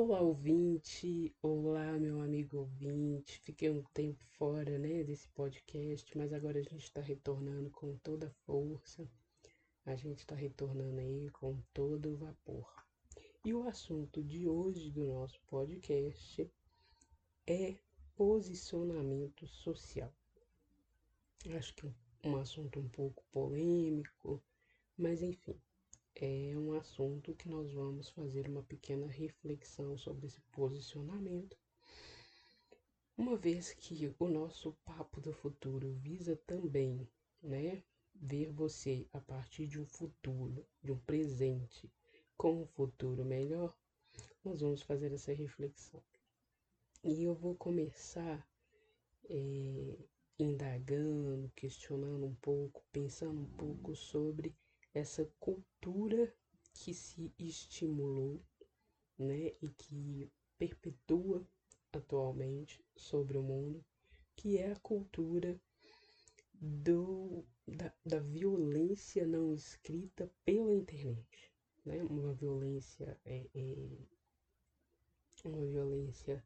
Olá, ouvinte! Olá, meu amigo ouvinte! Fiquei um tempo fora, né, desse podcast, mas agora a gente está retornando com toda força. A gente está retornando aí com todo vapor. E o assunto de hoje do nosso podcast é posicionamento social. Acho que um assunto um pouco polêmico, mas enfim é um assunto que nós vamos fazer uma pequena reflexão sobre esse posicionamento, uma vez que o nosso papo do futuro visa também, né, ver você a partir de um futuro, de um presente, com um futuro melhor, nós vamos fazer essa reflexão. E eu vou começar é, indagando, questionando um pouco, pensando um pouco sobre essa cultura que se estimulou, né, e que perpetua atualmente sobre o mundo, que é a cultura do, da, da violência não escrita pela internet, né, uma violência é, é uma violência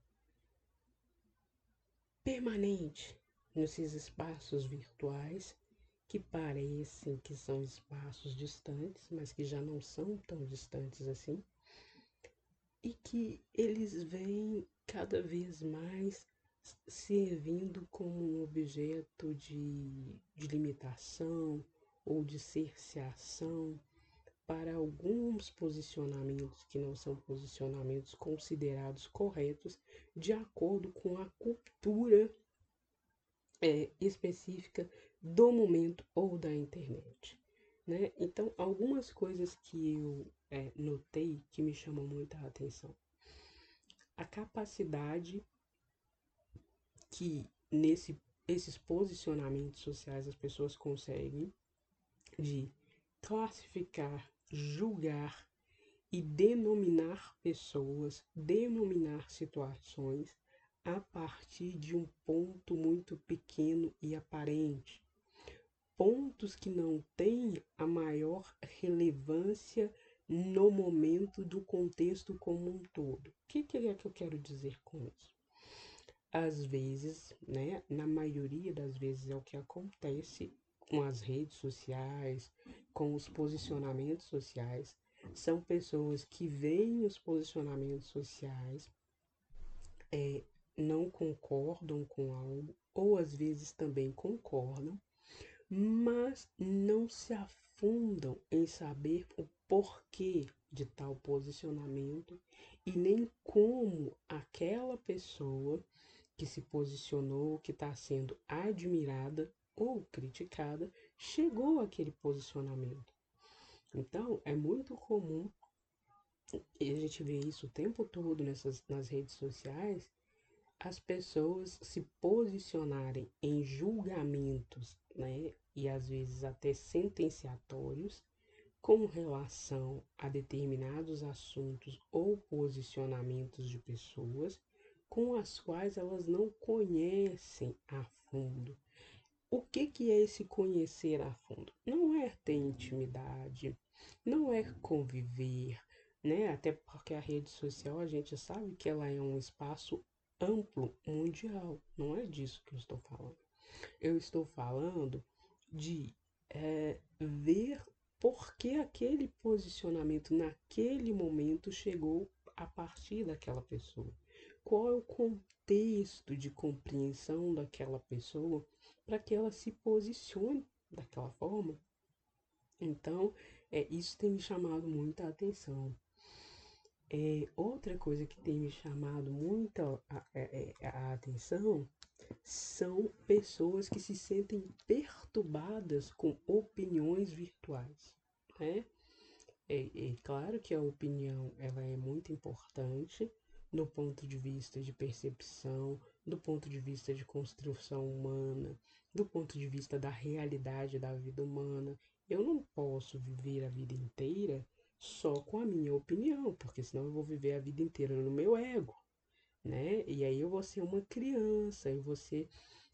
permanente nesses espaços virtuais que parecem que são espaços distantes, mas que já não são tão distantes assim, e que eles vêm cada vez mais servindo como um objeto de, de limitação ou de cerceação para alguns posicionamentos que não são posicionamentos considerados corretos de acordo com a cultura é, específica do momento ou da internet. Né? Então, algumas coisas que eu é, notei que me chamam muita atenção. A capacidade que nesse, esses posicionamentos sociais as pessoas conseguem de classificar, julgar e denominar pessoas, denominar situações a partir de um ponto muito pequeno e aparente pontos que não têm a maior relevância no momento do contexto como um todo. O que, que é que eu quero dizer com isso? Às vezes, né, na maioria das vezes é o que acontece com as redes sociais, com os posicionamentos sociais, são pessoas que veem os posicionamentos sociais, é, não concordam com algo, ou às vezes também concordam, mas não se afundam em saber o porquê de tal posicionamento e nem como aquela pessoa que se posicionou, que está sendo admirada ou criticada, chegou àquele posicionamento. Então, é muito comum, e a gente vê isso o tempo todo nessas, nas redes sociais, as pessoas se posicionarem em julgamentos, né, e às vezes até sentenciatórios com relação a determinados assuntos ou posicionamentos de pessoas com as quais elas não conhecem a fundo. O que, que é esse conhecer a fundo? Não é ter intimidade, não é conviver, né? Até porque a rede social a gente sabe que ela é um espaço amplo, mundial. Não é disso que eu estou falando. Eu estou falando de é, ver por que aquele posicionamento naquele momento chegou a partir daquela pessoa. Qual é o contexto de compreensão daquela pessoa para que ela se posicione daquela forma? Então, é, isso tem me chamado muita atenção. É, outra coisa que tem me chamado muita a, a, é, é, a atenção são pessoas que se sentem perturbadas com opiniões virtuais, né? É, é, claro que a opinião ela é muito importante do ponto de vista de percepção, do ponto de vista de construção humana, do ponto de vista da realidade da vida humana. Eu não posso viver a vida inteira só com a minha opinião, porque senão eu vou viver a vida inteira no meu ego, né? E aí eu vou ser uma criança, eu vou ser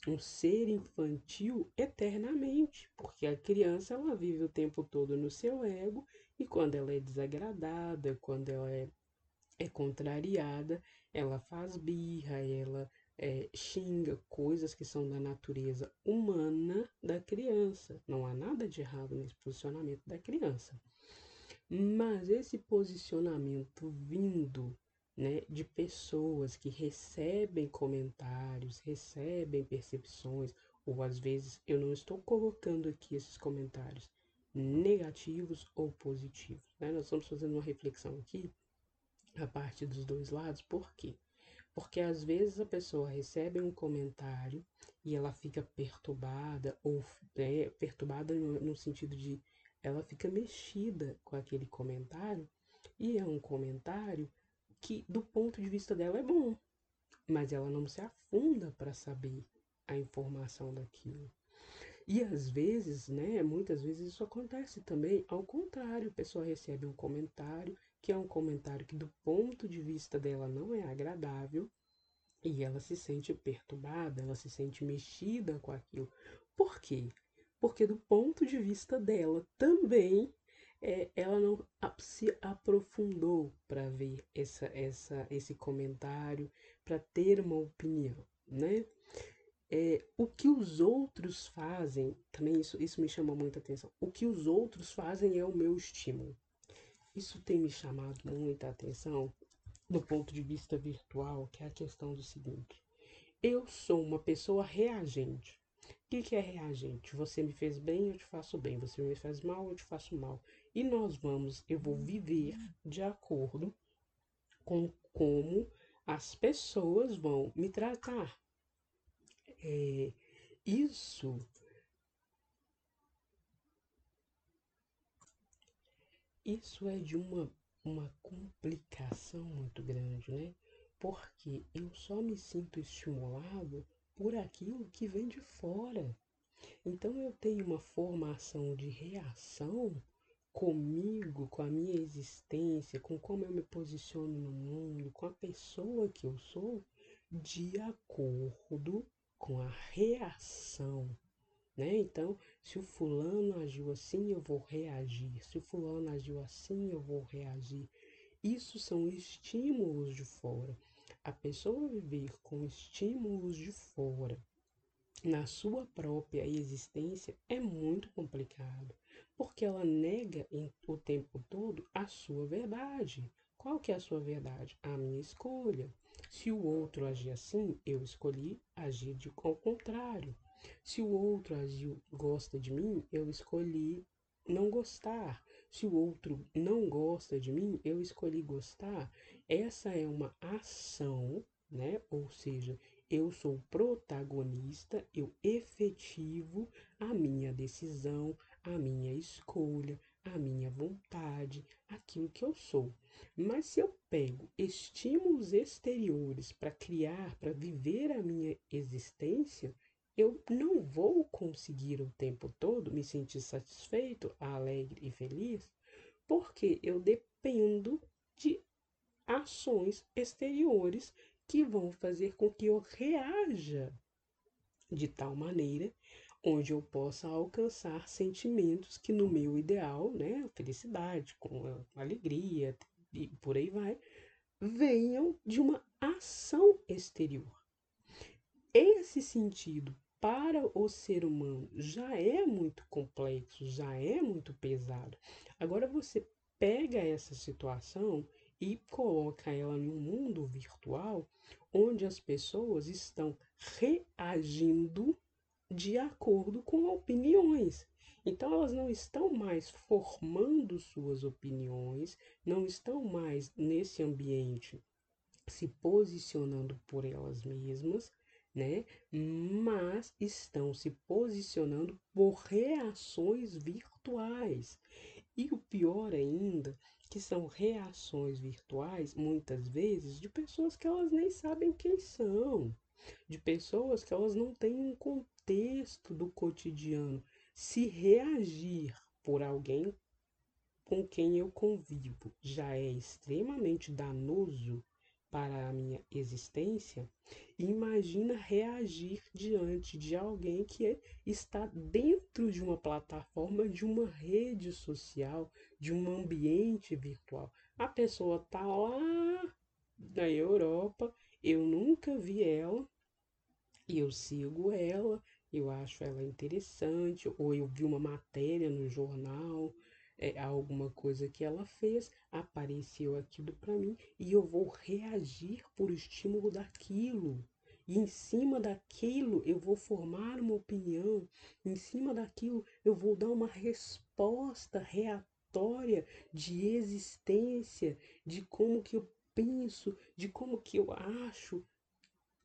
um ser infantil eternamente, porque a criança ela vive o tempo todo no seu ego e quando ela é desagradada, quando ela é é contrariada, ela faz birra, ela é, xinga coisas que são da natureza humana da criança. Não há nada de errado nesse posicionamento da criança. Mas esse posicionamento vindo né, de pessoas que recebem comentários, recebem percepções, ou às vezes eu não estou colocando aqui esses comentários negativos ou positivos. Né? Nós estamos fazendo uma reflexão aqui a parte dos dois lados, por quê? Porque às vezes a pessoa recebe um comentário e ela fica perturbada, ou é, perturbada no, no sentido de ela fica mexida com aquele comentário, e é um comentário que, do ponto de vista dela, é bom, mas ela não se afunda para saber a informação daquilo. E às vezes, né, muitas vezes isso acontece também ao contrário, a pessoa recebe um comentário que é um comentário que do ponto de vista dela não é agradável e ela se sente perturbada, ela se sente mexida com aquilo. Por quê? Porque do ponto de vista dela também é, ela não se aprofundou para ver essa, essa, esse comentário, para ter uma opinião, né? É, o que os outros fazem, também isso, isso me chama muita atenção. O que os outros fazem é o meu estímulo. Isso tem me chamado muita atenção do ponto de vista virtual, que é a questão do seguinte: eu sou uma pessoa reagente. O que, que é reagente? Você me fez bem, eu te faço bem. Você me faz mal, eu te faço mal. E nós vamos, eu vou viver de acordo com como as pessoas vão me tratar. É, isso isso é de uma, uma complicação muito grande, né? Porque eu só me sinto estimulado por aquilo que vem de fora. Então eu tenho uma formação de reação comigo, com a minha existência, com como eu me posiciono no mundo, com a pessoa que eu sou, de acordo com a reação né? Então, se o fulano agiu assim, eu vou reagir. Se o fulano agiu assim, eu vou reagir. Isso são estímulos de fora. A pessoa viver com estímulos de fora na sua própria existência é muito complicado, porque ela nega em, o tempo todo a sua verdade. Qual que é a sua verdade? A minha escolha. Se o outro agir assim, eu escolhi agir de, ao contrário. Se o outro agiu, gosta de mim, eu escolhi não gostar. Se o outro não gosta de mim, eu escolhi gostar. Essa é uma ação, né? Ou seja, eu sou protagonista, eu efetivo a minha decisão, a minha escolha, a minha vontade, aquilo que eu sou. Mas se eu pego estímulos exteriores para criar, para viver a minha existência, eu não vou conseguir o tempo todo me sentir satisfeito, alegre e feliz, porque eu dependo de ações exteriores que vão fazer com que eu reaja de tal maneira onde eu possa alcançar sentimentos que no meu ideal, né, felicidade, com alegria e por aí vai, venham de uma ação exterior. Esse sentido para o ser humano já é muito complexo, já é muito pesado. Agora você pega essa situação e coloca ela em um mundo virtual onde as pessoas estão reagindo de acordo com opiniões. Então elas não estão mais formando suas opiniões, não estão mais nesse ambiente se posicionando por elas mesmas, né? Mas estão se posicionando por reações virtuais. E o pior ainda, que são reações virtuais, muitas vezes, de pessoas que elas nem sabem quem são, de pessoas que elas não têm um contexto do cotidiano. Se reagir por alguém com quem eu convivo já é extremamente danoso para a minha existência, imagina reagir diante de alguém que é, está dentro de uma plataforma, de uma rede social, de um ambiente virtual. A pessoa está lá na Europa, eu nunca vi ela, eu sigo ela, eu acho ela interessante, ou eu vi uma matéria no jornal, é, alguma coisa que ela fez, apareceu aquilo para mim e eu vou reagir por estímulo daquilo. E em cima daquilo eu vou formar uma opinião, em cima daquilo eu vou dar uma resposta reatória de existência, de como que eu penso, de como que eu acho.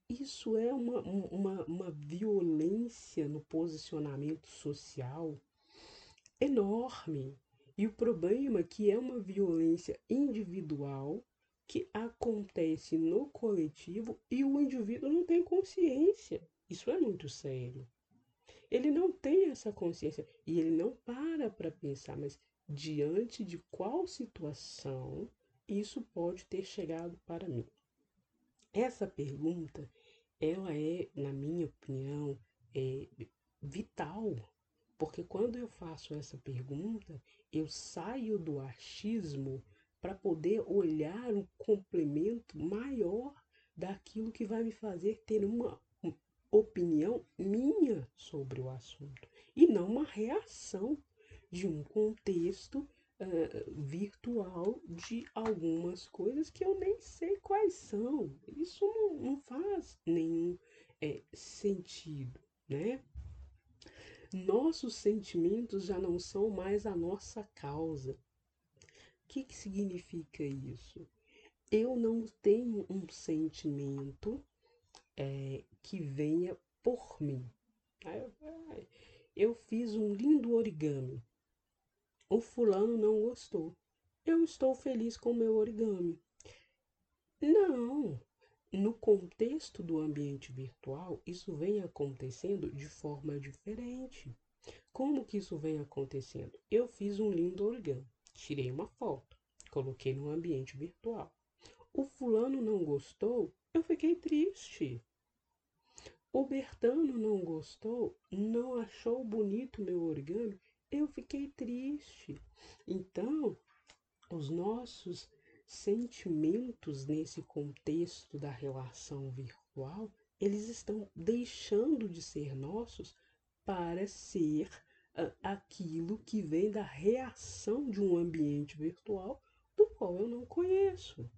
Isso é uma, uma, uma violência no posicionamento social enorme. E o problema é que é uma violência individual que acontece no coletivo e o indivíduo não tem consciência. Isso é muito sério. Ele não tem essa consciência e ele não para para pensar, mas diante de qual situação isso pode ter chegado para mim? Essa pergunta, ela é, na minha opinião, é vital, porque quando eu faço essa pergunta, eu saio do achismo para poder olhar um complemento maior daquilo que vai me fazer ter uma opinião minha sobre o assunto e não uma reação de um contexto uh, virtual de algumas coisas que eu nem sei quais são. Isso não, não faz nenhum é, sentido, né? Nossos sentimentos já não são mais a nossa causa. O que, que significa isso? Eu não tenho um sentimento é, que venha por mim. Eu fiz um lindo origami. O fulano não gostou. Eu estou feliz com o meu origami. Não, no contexto do ambiente virtual, isso vem acontecendo de forma diferente. Como que isso vem acontecendo? Eu fiz um lindo origami, tirei uma foto, coloquei no ambiente virtual. O fulano não gostou, eu fiquei triste. O Bertano não gostou, não achou bonito meu origami, eu fiquei triste. Então, os nossos sentimentos nesse contexto da relação virtual, eles estão deixando de ser nossos para ser uh, aquilo que vem da reação de um ambiente virtual do qual eu não conheço.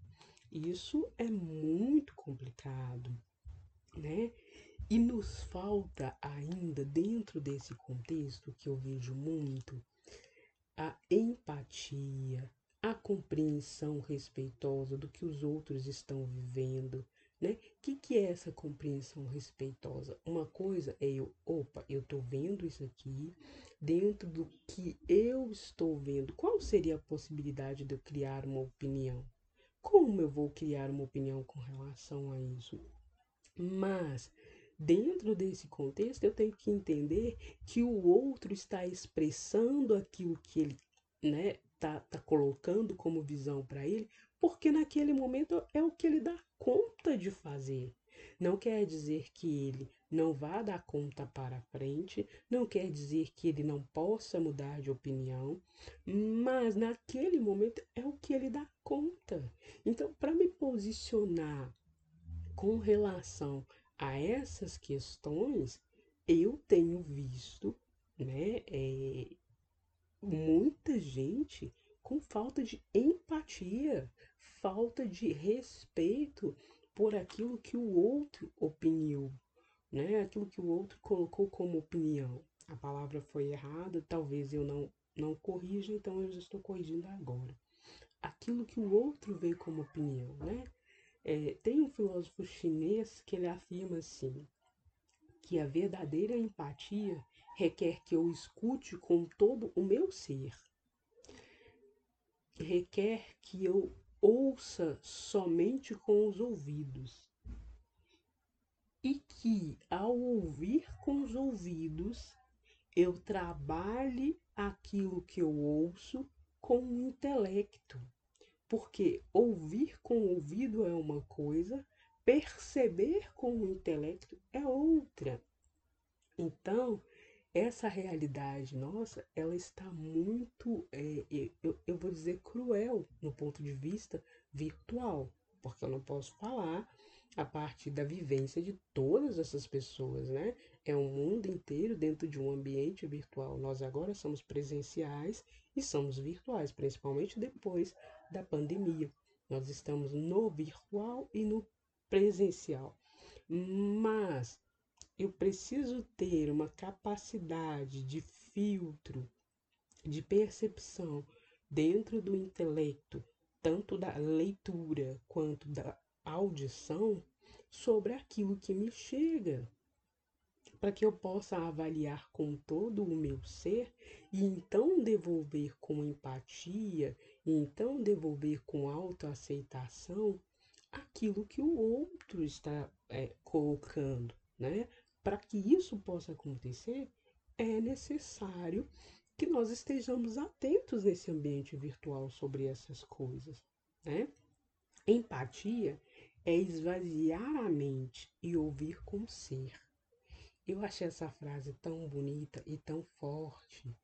Isso é muito complicado, né? E nos falta ainda, dentro desse contexto que eu vejo muito, a empatia, a compreensão respeitosa do que os outros estão vivendo, né? O que, que é essa compreensão respeitosa? Uma coisa é eu, opa, eu tô vendo isso aqui, dentro do que eu estou vendo, qual seria a possibilidade de eu criar uma opinião? Como eu vou criar uma opinião com relação a isso? Mas Dentro desse contexto, eu tenho que entender que o outro está expressando aquilo que ele né, tá, tá colocando como visão para ele, porque naquele momento é o que ele dá conta de fazer. Não quer dizer que ele não vá dar conta para frente, não quer dizer que ele não possa mudar de opinião, mas naquele momento é o que ele dá conta. Então, para me posicionar com relação a essas questões, eu tenho visto, né, é, muita gente com falta de empatia, falta de respeito por aquilo que o outro opiniou, né? Aquilo que o outro colocou como opinião. A palavra foi errada, talvez eu não não corrija, então eu já estou corrigindo agora. Aquilo que o outro vê como opinião, né? É, tem um filósofo chinês que ele afirma assim, que a verdadeira empatia requer que eu escute com todo o meu ser. Requer que eu ouça somente com os ouvidos. E que, ao ouvir com os ouvidos, eu trabalhe aquilo que eu ouço com o intelecto. Porque ouvir com o ouvido é uma coisa, perceber com o intelecto é outra. Então, essa realidade nossa, ela está muito, é, eu, eu vou dizer, cruel no ponto de vista virtual. porque eu não posso falar a partir da vivência de todas essas pessoas, né? É um mundo inteiro dentro de um ambiente virtual. Nós agora somos presenciais e somos virtuais, principalmente depois da pandemia. Nós estamos no virtual e no presencial. Mas eu preciso ter uma capacidade de filtro, de percepção dentro do intelecto, tanto da leitura quanto da audição, sobre aquilo que me chega, para que eu possa avaliar com todo o meu ser e então devolver com empatia, e então devolver com autoaceitação aquilo que o outro está é, colocando, né? Para que isso possa acontecer, é necessário que nós estejamos atentos nesse ambiente virtual sobre essas coisas, né? Empatia é esvaziar a mente e ouvir com ser. Eu achei essa frase tão bonita e tão forte,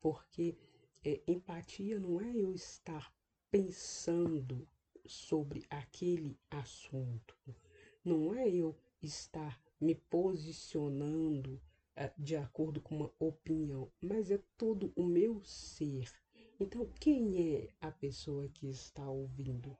porque é, empatia não é eu estar pensando sobre aquele assunto, não é eu estar me posicionando uh, de acordo com uma opinião, mas é todo o meu ser. Então, quem é a pessoa que está ouvindo?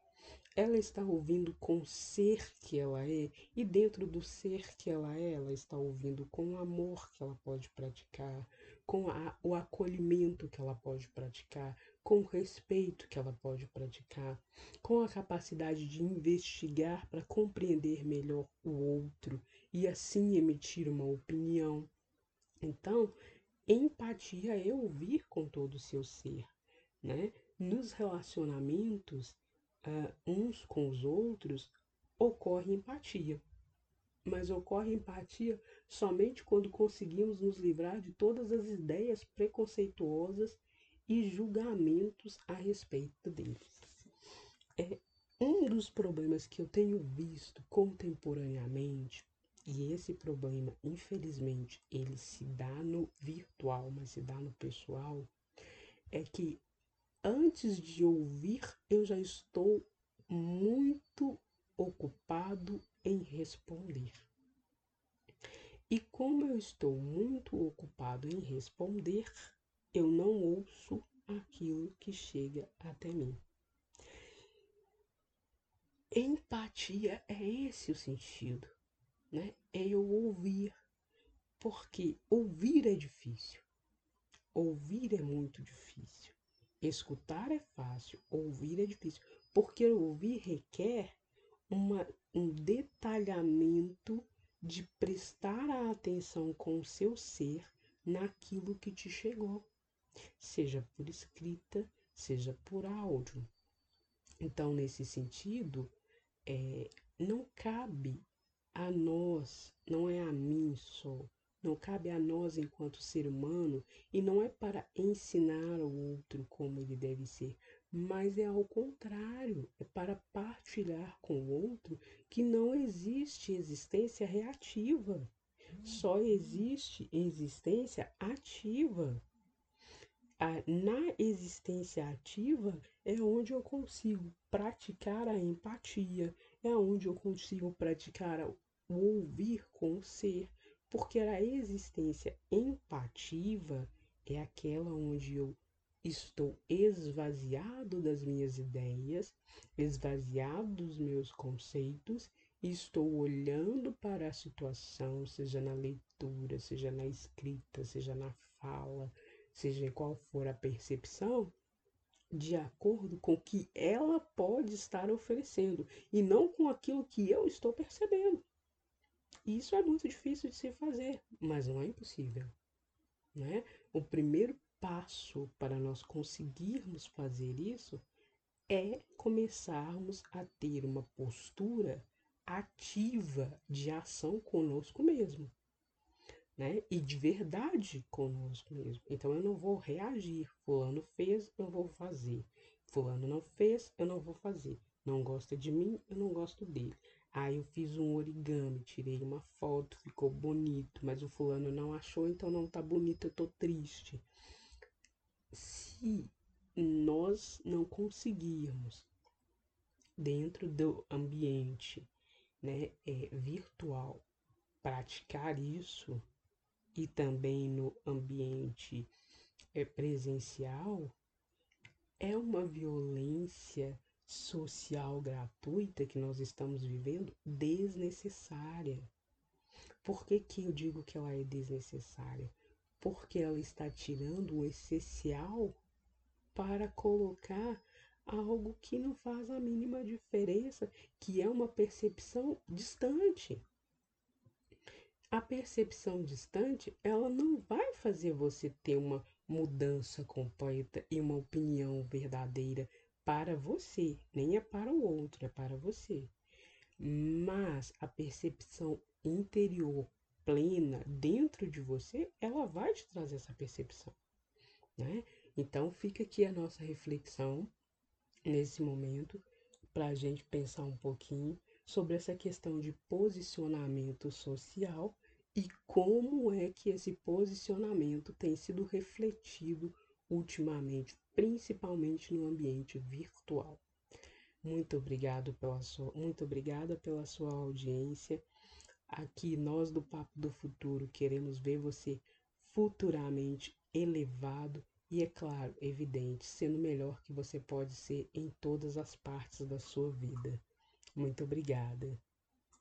ela está ouvindo com o ser que ela é, e dentro do ser que ela é, ela está ouvindo com o amor que ela pode praticar, com a, o acolhimento que ela pode praticar, com o respeito que ela pode praticar, com a capacidade de investigar para compreender melhor o outro e assim emitir uma opinião. Então, empatia é ouvir com todo o seu ser, né? Nos relacionamentos, uh, uns com os outros, ocorre empatia. Mas ocorre empatia somente quando conseguimos nos livrar de todas as ideias preconceituosas e julgamentos a respeito deles. É um dos problemas que eu tenho visto contemporaneamente, e esse problema, infelizmente, ele se dá no virtual, mas se dá no pessoal, é que antes de ouvir, eu já estou muito ocupado em responder. E como eu estou muito ocupado em responder, eu não ouço aquilo que chega até mim. Empatia é esse o sentido, né? É eu ouvir, porque ouvir é difícil. Ouvir é muito difícil. Escutar é fácil, ouvir é difícil, porque ouvir requer uma, um detalhamento de prestar a atenção com o seu ser naquilo que te chegou, seja por escrita, seja por áudio. Então, nesse sentido, é, não cabe a nós, não é a mim só, não cabe a nós enquanto ser humano e não é para ensinar ao outro como ele deve ser, mas é ao contrário, é para partilhar com o outro que não existe existência reativa, só existe existência ativa. Na existência ativa é onde eu consigo praticar a empatia, é onde eu consigo praticar ouvir com o ser, porque a existência empativa é aquela onde eu estou esvaziado das minhas ideias, esvaziado dos meus conceitos e estou olhando para a situação, seja na leitura, seja na escrita, seja na fala, seja qual for a percepção, de acordo com o que ela pode estar oferecendo e não com aquilo que eu estou percebendo. Isso é muito difícil de se fazer, mas não é impossível. Né? O primeiro passo para nós conseguirmos fazer isso é começarmos a ter uma postura ativa de ação conosco mesmo, né? E de verdade conosco mesmo. Então eu não vou reagir. Fulano fez, eu vou fazer. Fulano não fez, eu não vou fazer. Não gosta de mim, eu não gosto dele. Aí eu fiz um origami, tirei uma foto, ficou bonito, mas o fulano não achou, então não tá bonito, eu tô triste. Se nós não conseguirmos dentro do ambiente né, é, virtual praticar isso e também no ambiente é, presencial é uma violência social gratuita que nós estamos vivendo desnecessária. Por que, que eu digo que ela é desnecessária? Porque ela está tirando o essencial para colocar algo que não faz a mínima diferença, que é uma percepção distante. A percepção distante, ela não vai fazer você ter uma mudança completa e uma opinião verdadeira para você, nem é para o outro, é para você. Mas a percepção interior plena dentro de você, ela vai te trazer essa percepção, né? Então fica aqui a nossa reflexão nesse momento para a gente pensar um pouquinho sobre essa questão de posicionamento social e como é que esse posicionamento tem sido refletido ultimamente, principalmente no ambiente virtual. Muito obrigado pela sua, muito obrigada pela sua audiência. Aqui nós do Papo do Futuro queremos ver você futuramente elevado e é claro, evidente, sendo melhor que você pode ser em todas as partes da sua vida. Muito obrigada.